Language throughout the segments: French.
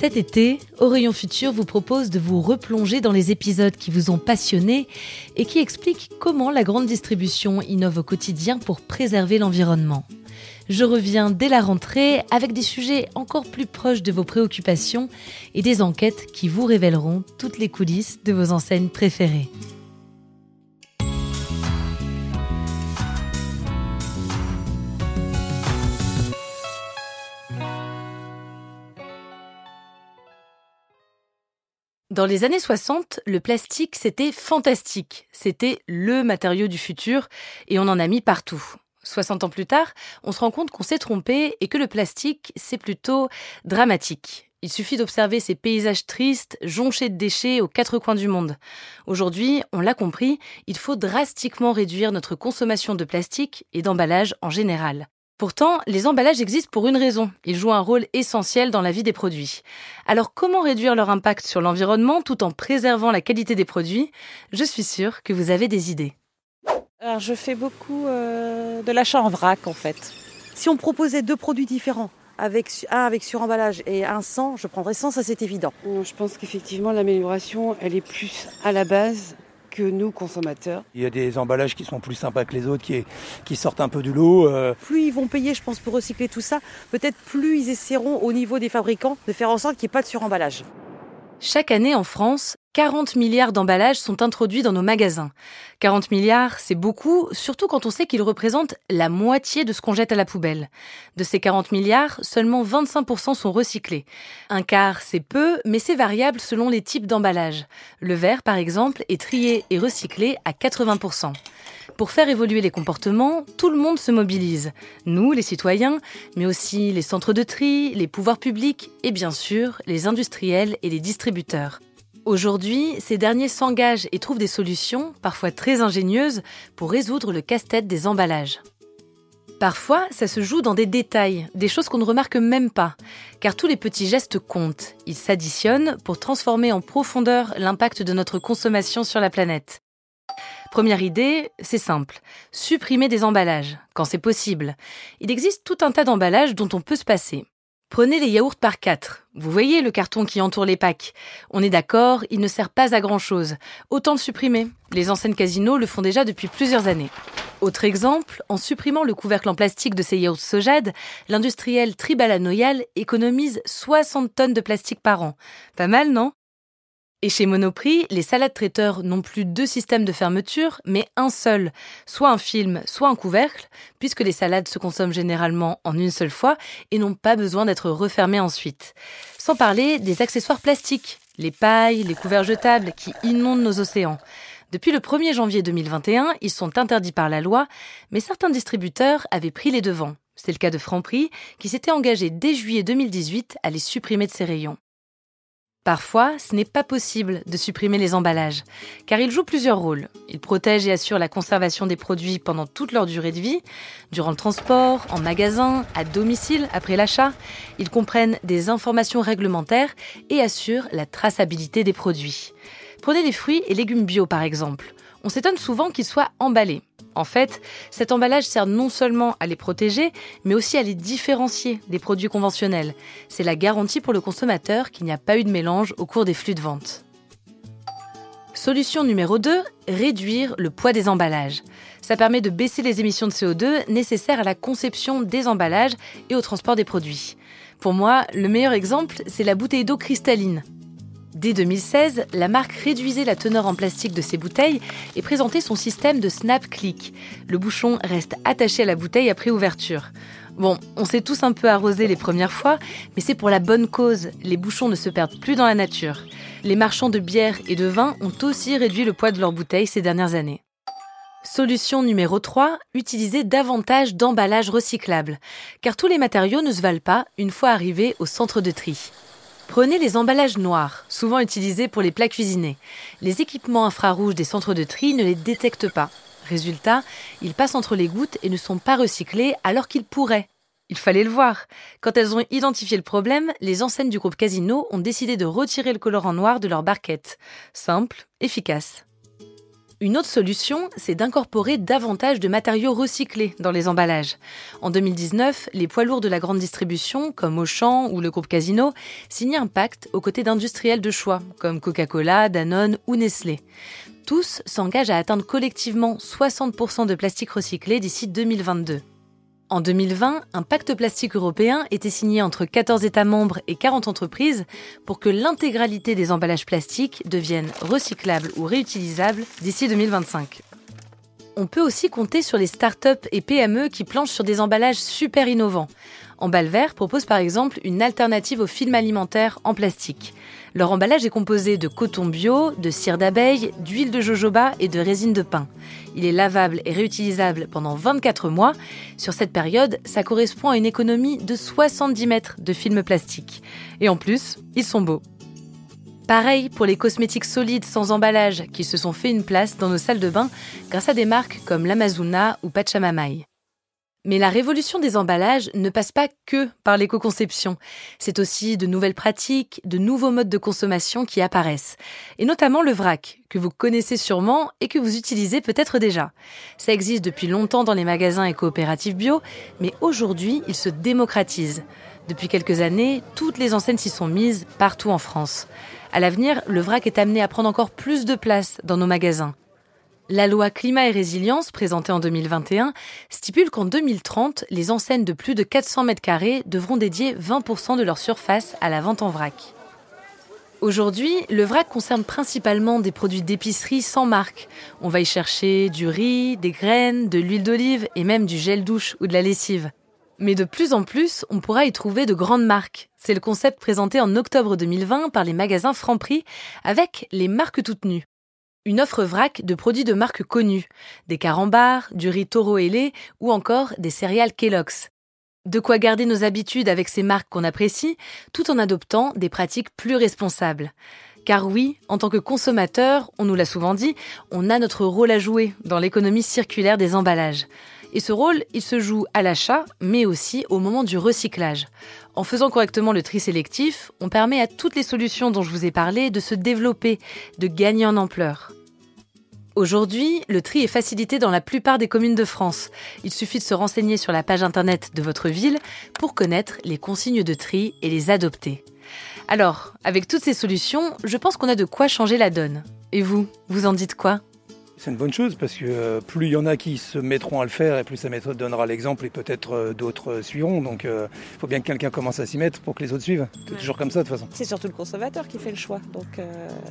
Cet été, Rayon Futur vous propose de vous replonger dans les épisodes qui vous ont passionné et qui expliquent comment la grande distribution innove au quotidien pour préserver l'environnement. Je reviens dès la rentrée avec des sujets encore plus proches de vos préoccupations et des enquêtes qui vous révéleront toutes les coulisses de vos enseignes préférées. Dans les années 60, le plastique, c'était fantastique. C'était le matériau du futur et on en a mis partout. 60 ans plus tard, on se rend compte qu'on s'est trompé et que le plastique, c'est plutôt dramatique. Il suffit d'observer ces paysages tristes, jonchés de déchets aux quatre coins du monde. Aujourd'hui, on l'a compris, il faut drastiquement réduire notre consommation de plastique et d'emballage en général. Pourtant, les emballages existent pour une raison. Ils jouent un rôle essentiel dans la vie des produits. Alors comment réduire leur impact sur l'environnement tout en préservant la qualité des produits? Je suis sûre que vous avez des idées. Alors je fais beaucoup euh, de l'achat en vrac en fait. Si on proposait deux produits différents, avec, un avec suremballage et un sans, je prendrais sans, ça c'est évident. Je pense qu'effectivement l'amélioration, elle est plus à la base que nous, consommateurs. Il y a des emballages qui sont plus sympas que les autres, qui, qui sortent un peu du lot. Euh. Plus ils vont payer, je pense, pour recycler tout ça, peut-être plus ils essaieront au niveau des fabricants de faire en sorte qu'il n'y ait pas de suremballage. Chaque année en France, 40 milliards d'emballages sont introduits dans nos magasins. 40 milliards, c'est beaucoup, surtout quand on sait qu'ils représentent la moitié de ce qu'on jette à la poubelle. De ces 40 milliards, seulement 25% sont recyclés. Un quart, c'est peu, mais c'est variable selon les types d'emballages. Le verre, par exemple, est trié et recyclé à 80%. Pour faire évoluer les comportements, tout le monde se mobilise. Nous, les citoyens, mais aussi les centres de tri, les pouvoirs publics et bien sûr les industriels et les distributeurs. Aujourd'hui, ces derniers s'engagent et trouvent des solutions, parfois très ingénieuses, pour résoudre le casse-tête des emballages. Parfois, ça se joue dans des détails, des choses qu'on ne remarque même pas, car tous les petits gestes comptent. Ils s'additionnent pour transformer en profondeur l'impact de notre consommation sur la planète. Première idée, c'est simple. Supprimer des emballages, quand c'est possible. Il existe tout un tas d'emballages dont on peut se passer. Prenez les yaourts par quatre. Vous voyez le carton qui entoure les packs. On est d'accord, il ne sert pas à grand chose. Autant le supprimer. Les enseignes Casino le font déjà depuis plusieurs années. Autre exemple, en supprimant le couvercle en plastique de ces yaourts Sojad, l'industriel Tribala Noyal économise 60 tonnes de plastique par an. Pas mal, non? Et chez Monoprix, les salades traiteurs n'ont plus deux systèmes de fermeture, mais un seul, soit un film, soit un couvercle, puisque les salades se consomment généralement en une seule fois et n'ont pas besoin d'être refermées ensuite. Sans parler des accessoires plastiques, les pailles, les couverts jetables qui inondent nos océans. Depuis le 1er janvier 2021, ils sont interdits par la loi, mais certains distributeurs avaient pris les devants. C'est le cas de Franprix, qui s'était engagé dès juillet 2018 à les supprimer de ses rayons. Parfois, ce n'est pas possible de supprimer les emballages, car ils jouent plusieurs rôles. Ils protègent et assurent la conservation des produits pendant toute leur durée de vie, durant le transport, en magasin, à domicile, après l'achat. Ils comprennent des informations réglementaires et assurent la traçabilité des produits. Prenez les fruits et légumes bio par exemple. On s'étonne souvent qu'ils soient emballés. En fait, cet emballage sert non seulement à les protéger, mais aussi à les différencier des produits conventionnels. C'est la garantie pour le consommateur qu'il n'y a pas eu de mélange au cours des flux de vente. Solution numéro 2, réduire le poids des emballages. Ça permet de baisser les émissions de CO2 nécessaires à la conception des emballages et au transport des produits. Pour moi, le meilleur exemple, c'est la bouteille d'eau cristalline. Dès 2016, la marque réduisait la teneur en plastique de ses bouteilles et présentait son système de snap click. Le bouchon reste attaché à la bouteille après ouverture. Bon, on s'est tous un peu arrosé les premières fois, mais c'est pour la bonne cause. Les bouchons ne se perdent plus dans la nature. Les marchands de bière et de vin ont aussi réduit le poids de leurs bouteilles ces dernières années. Solution numéro 3, utiliser davantage d'emballages recyclables, car tous les matériaux ne se valent pas une fois arrivés au centre de tri. Prenez les emballages noirs, souvent utilisés pour les plats cuisinés. Les équipements infrarouges des centres de tri ne les détectent pas. Résultat, ils passent entre les gouttes et ne sont pas recyclés alors qu'ils pourraient. Il fallait le voir. Quand elles ont identifié le problème, les enseignes du groupe Casino ont décidé de retirer le colorant noir de leur barquette. Simple, efficace. Une autre solution, c'est d'incorporer davantage de matériaux recyclés dans les emballages. En 2019, les poids lourds de la grande distribution, comme Auchan ou le groupe Casino, signaient un pacte aux côtés d'industriels de choix, comme Coca-Cola, Danone ou Nestlé. Tous s'engagent à atteindre collectivement 60% de plastique recyclé d'ici 2022. En 2020, un pacte plastique européen était signé entre 14 États membres et 40 entreprises pour que l'intégralité des emballages plastiques deviennent recyclables ou réutilisables d'ici 2025. On peut aussi compter sur les startups et PME qui planchent sur des emballages super innovants. Emballe Vert propose par exemple une alternative au film alimentaire en plastique. Leur emballage est composé de coton bio, de cire d'abeille, d'huile de jojoba et de résine de pin. Il est lavable et réutilisable pendant 24 mois. Sur cette période, ça correspond à une économie de 70 mètres de film plastique. Et en plus, ils sont beaux. Pareil pour les cosmétiques solides sans emballage qui se sont fait une place dans nos salles de bain grâce à des marques comme l'Amazuna ou Pachamamai. Mais la révolution des emballages ne passe pas que par l'éco-conception. C'est aussi de nouvelles pratiques, de nouveaux modes de consommation qui apparaissent. Et notamment le vrac, que vous connaissez sûrement et que vous utilisez peut-être déjà. Ça existe depuis longtemps dans les magasins et coopératives bio, mais aujourd'hui, il se démocratise. Depuis quelques années, toutes les enseignes s'y sont mises partout en France. À l'avenir, le vrac est amené à prendre encore plus de place dans nos magasins. La loi climat et résilience, présentée en 2021, stipule qu'en 2030, les enseignes de plus de 400 mètres carrés devront dédier 20% de leur surface à la vente en vrac. Aujourd'hui, le vrac concerne principalement des produits d'épicerie sans marque. On va y chercher du riz, des graines, de l'huile d'olive et même du gel douche ou de la lessive. Mais de plus en plus, on pourra y trouver de grandes marques. C'est le concept présenté en octobre 2020 par les magasins Franprix avec les marques toutes nues une offre vrac de produits de marques connues, des carambars, du riz taureau ailé ou encore des céréales Kellogg's. De quoi garder nos habitudes avec ces marques qu'on apprécie, tout en adoptant des pratiques plus responsables. Car oui, en tant que consommateur, on nous l'a souvent dit, on a notre rôle à jouer dans l'économie circulaire des emballages. Et ce rôle, il se joue à l'achat, mais aussi au moment du recyclage. En faisant correctement le tri sélectif, on permet à toutes les solutions dont je vous ai parlé de se développer, de gagner en ampleur. Aujourd'hui, le tri est facilité dans la plupart des communes de France. Il suffit de se renseigner sur la page internet de votre ville pour connaître les consignes de tri et les adopter. Alors, avec toutes ces solutions, je pense qu'on a de quoi changer la donne. Et vous, vous en dites quoi? C'est une bonne chose parce que euh, plus il y en a qui se mettront à le faire et plus ça donnera l'exemple et peut-être euh, d'autres euh, suivront. Donc il faut bien que quelqu'un commence à s'y mettre pour que les autres suivent. C'est toujours comme ça de toute façon. C'est surtout le consommateur qui fait le choix. Donc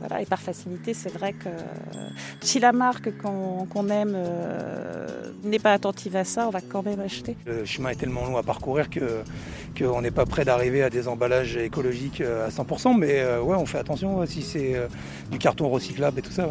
voilà, et par facilité, c'est vrai que si la marque qu'on aime n'est pas attentive à ça, on va quand même acheter. Le chemin est tellement long à parcourir qu'on n'est pas prêt d'arriver à des emballages écologiques à 100%, mais ouais, on fait attention si c'est du carton recyclable et tout ça.